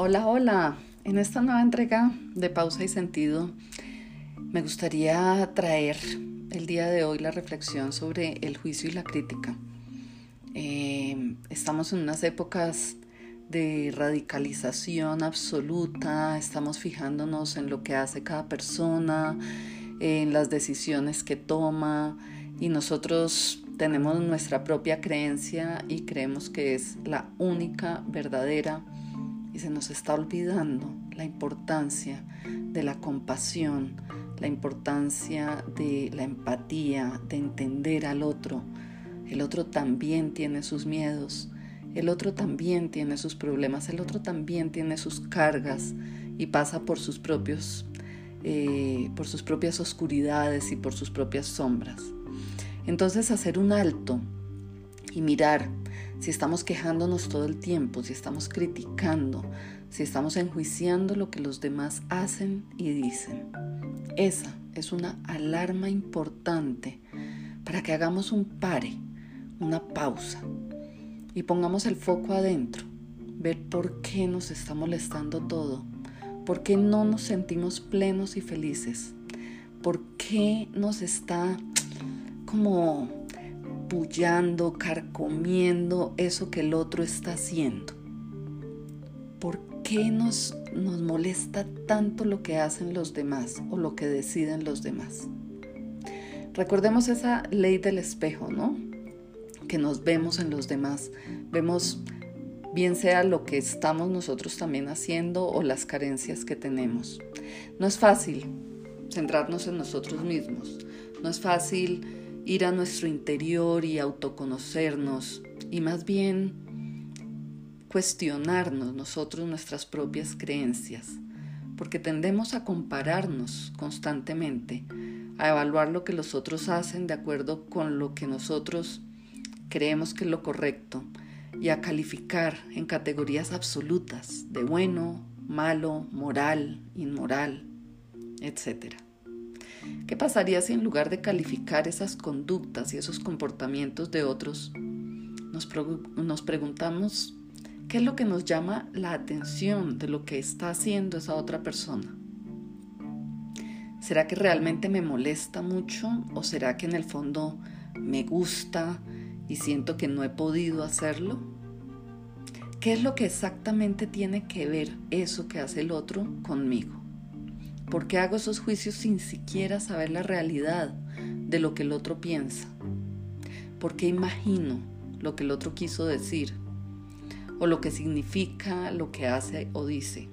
Hola, hola. En esta nueva entrega de Pausa y Sentido me gustaría traer el día de hoy la reflexión sobre el juicio y la crítica. Eh, estamos en unas épocas de radicalización absoluta, estamos fijándonos en lo que hace cada persona, en las decisiones que toma y nosotros tenemos nuestra propia creencia y creemos que es la única verdadera se nos está olvidando la importancia de la compasión, la importancia de la empatía, de entender al otro. El otro también tiene sus miedos, el otro también tiene sus problemas, el otro también tiene sus cargas y pasa por sus propios, eh, por sus propias oscuridades y por sus propias sombras. Entonces hacer un alto y mirar si estamos quejándonos todo el tiempo, si estamos criticando, si estamos enjuiciando lo que los demás hacen y dicen. Esa es una alarma importante para que hagamos un pare, una pausa y pongamos el foco adentro, ver por qué nos está molestando todo, por qué no nos sentimos plenos y felices, por qué nos está como pullando, carcomiendo eso que el otro está haciendo. ¿Por qué nos, nos molesta tanto lo que hacen los demás o lo que deciden los demás? Recordemos esa ley del espejo, ¿no? Que nos vemos en los demás. Vemos bien sea lo que estamos nosotros también haciendo o las carencias que tenemos. No es fácil centrarnos en nosotros mismos. No es fácil ir a nuestro interior y autoconocernos y más bien cuestionarnos nosotros nuestras propias creencias, porque tendemos a compararnos constantemente, a evaluar lo que los otros hacen de acuerdo con lo que nosotros creemos que es lo correcto y a calificar en categorías absolutas de bueno, malo, moral, inmoral, etc. ¿Qué pasaría si en lugar de calificar esas conductas y esos comportamientos de otros, nos, preguntamos qué es lo que nos llama la atención de lo que está haciendo esa otra persona? ¿Será que realmente me molesta mucho o será que en el fondo me gusta y siento que no he podido hacerlo? ¿Qué es lo que exactamente tiene que ver eso que hace el otro conmigo? ¿Por qué hago esos juicios sin siquiera saber la realidad de lo que el otro piensa? ¿Por qué imagino lo que el otro quiso decir? ¿O lo que significa lo que hace o dice,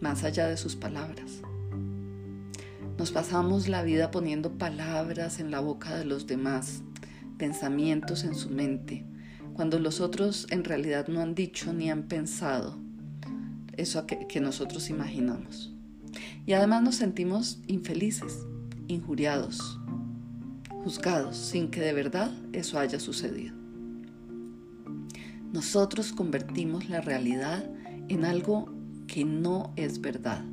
más allá de sus palabras? Nos pasamos la vida poniendo palabras en la boca de los demás, pensamientos en su mente, cuando los otros en realidad no han dicho ni han pensado eso que, que nosotros imaginamos. Y además nos sentimos infelices, injuriados, juzgados, sin que de verdad eso haya sucedido. Nosotros convertimos la realidad en algo que no es verdad,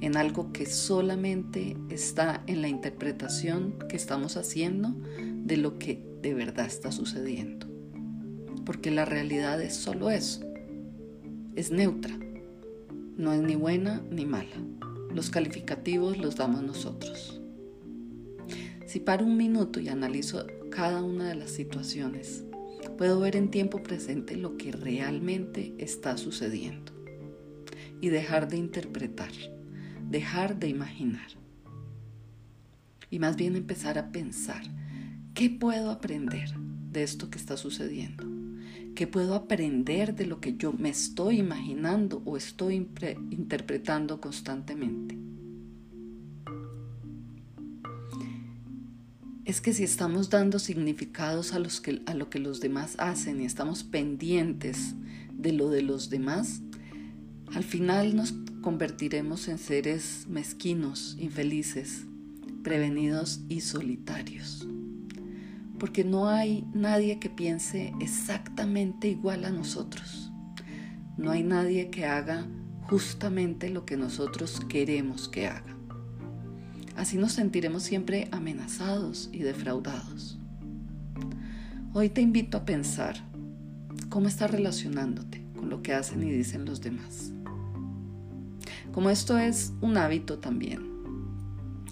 en algo que solamente está en la interpretación que estamos haciendo de lo que de verdad está sucediendo. Porque la realidad es solo eso, es neutra, no es ni buena ni mala. Los calificativos los damos nosotros. Si paro un minuto y analizo cada una de las situaciones, puedo ver en tiempo presente lo que realmente está sucediendo y dejar de interpretar, dejar de imaginar y más bien empezar a pensar, ¿qué puedo aprender de esto que está sucediendo? ¿Qué puedo aprender de lo que yo me estoy imaginando o estoy interpretando constantemente? Es que si estamos dando significados a, los a lo que los demás hacen y estamos pendientes de lo de los demás, al final nos convertiremos en seres mezquinos, infelices, prevenidos y solitarios porque no hay nadie que piense exactamente igual a nosotros. No hay nadie que haga justamente lo que nosotros queremos que haga. Así nos sentiremos siempre amenazados y defraudados. Hoy te invito a pensar cómo estás relacionándote con lo que hacen y dicen los demás. Como esto es un hábito también,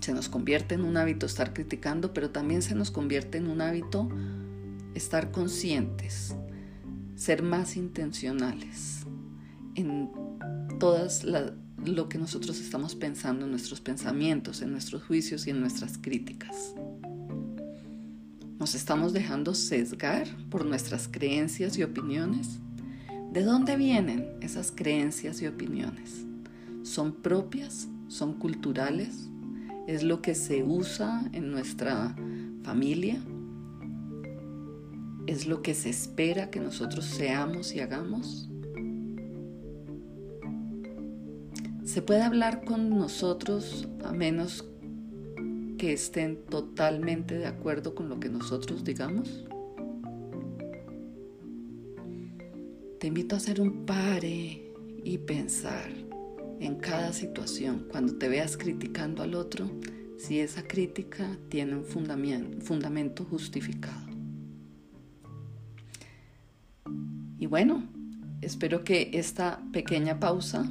se nos convierte en un hábito estar criticando, pero también se nos convierte en un hábito estar conscientes, ser más intencionales en todas lo que nosotros estamos pensando, en nuestros pensamientos, en nuestros juicios y en nuestras críticas. Nos estamos dejando sesgar por nuestras creencias y opiniones. ¿De dónde vienen esas creencias y opiniones? ¿Son propias? ¿Son culturales? ¿Es lo que se usa en nuestra familia? ¿Es lo que se espera que nosotros seamos y hagamos? ¿Se puede hablar con nosotros a menos que estén totalmente de acuerdo con lo que nosotros digamos? Te invito a hacer un pare y pensar en cada situación, cuando te veas criticando al otro, si esa crítica tiene un fundamento, justificado. Y bueno, espero que esta pequeña pausa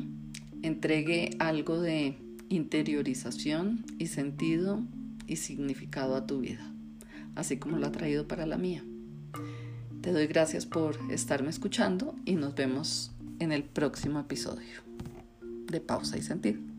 entregue algo de interiorización y sentido y significado a tu vida, así como lo ha traído para la mía. Te doy gracias por estarme escuchando y nos vemos en el próximo episodio de pausa y sentido.